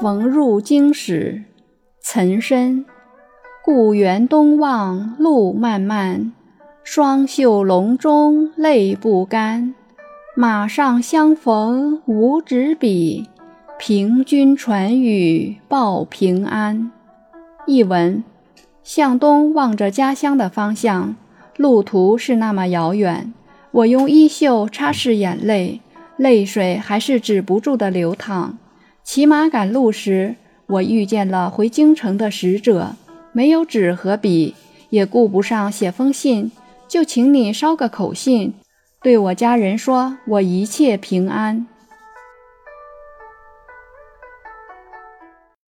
逢入京使，岑参。故园东望路漫漫，双袖龙钟泪不干。马上相逢无纸笔，凭君传语报平安。译文：向东望着家乡的方向，路途是那么遥远。我用衣袖擦拭眼泪，泪水还是止不住的流淌。骑马赶路时，我遇见了回京城的使者，没有纸和笔，也顾不上写封信，就请你捎个口信，对我家人说我一切平安。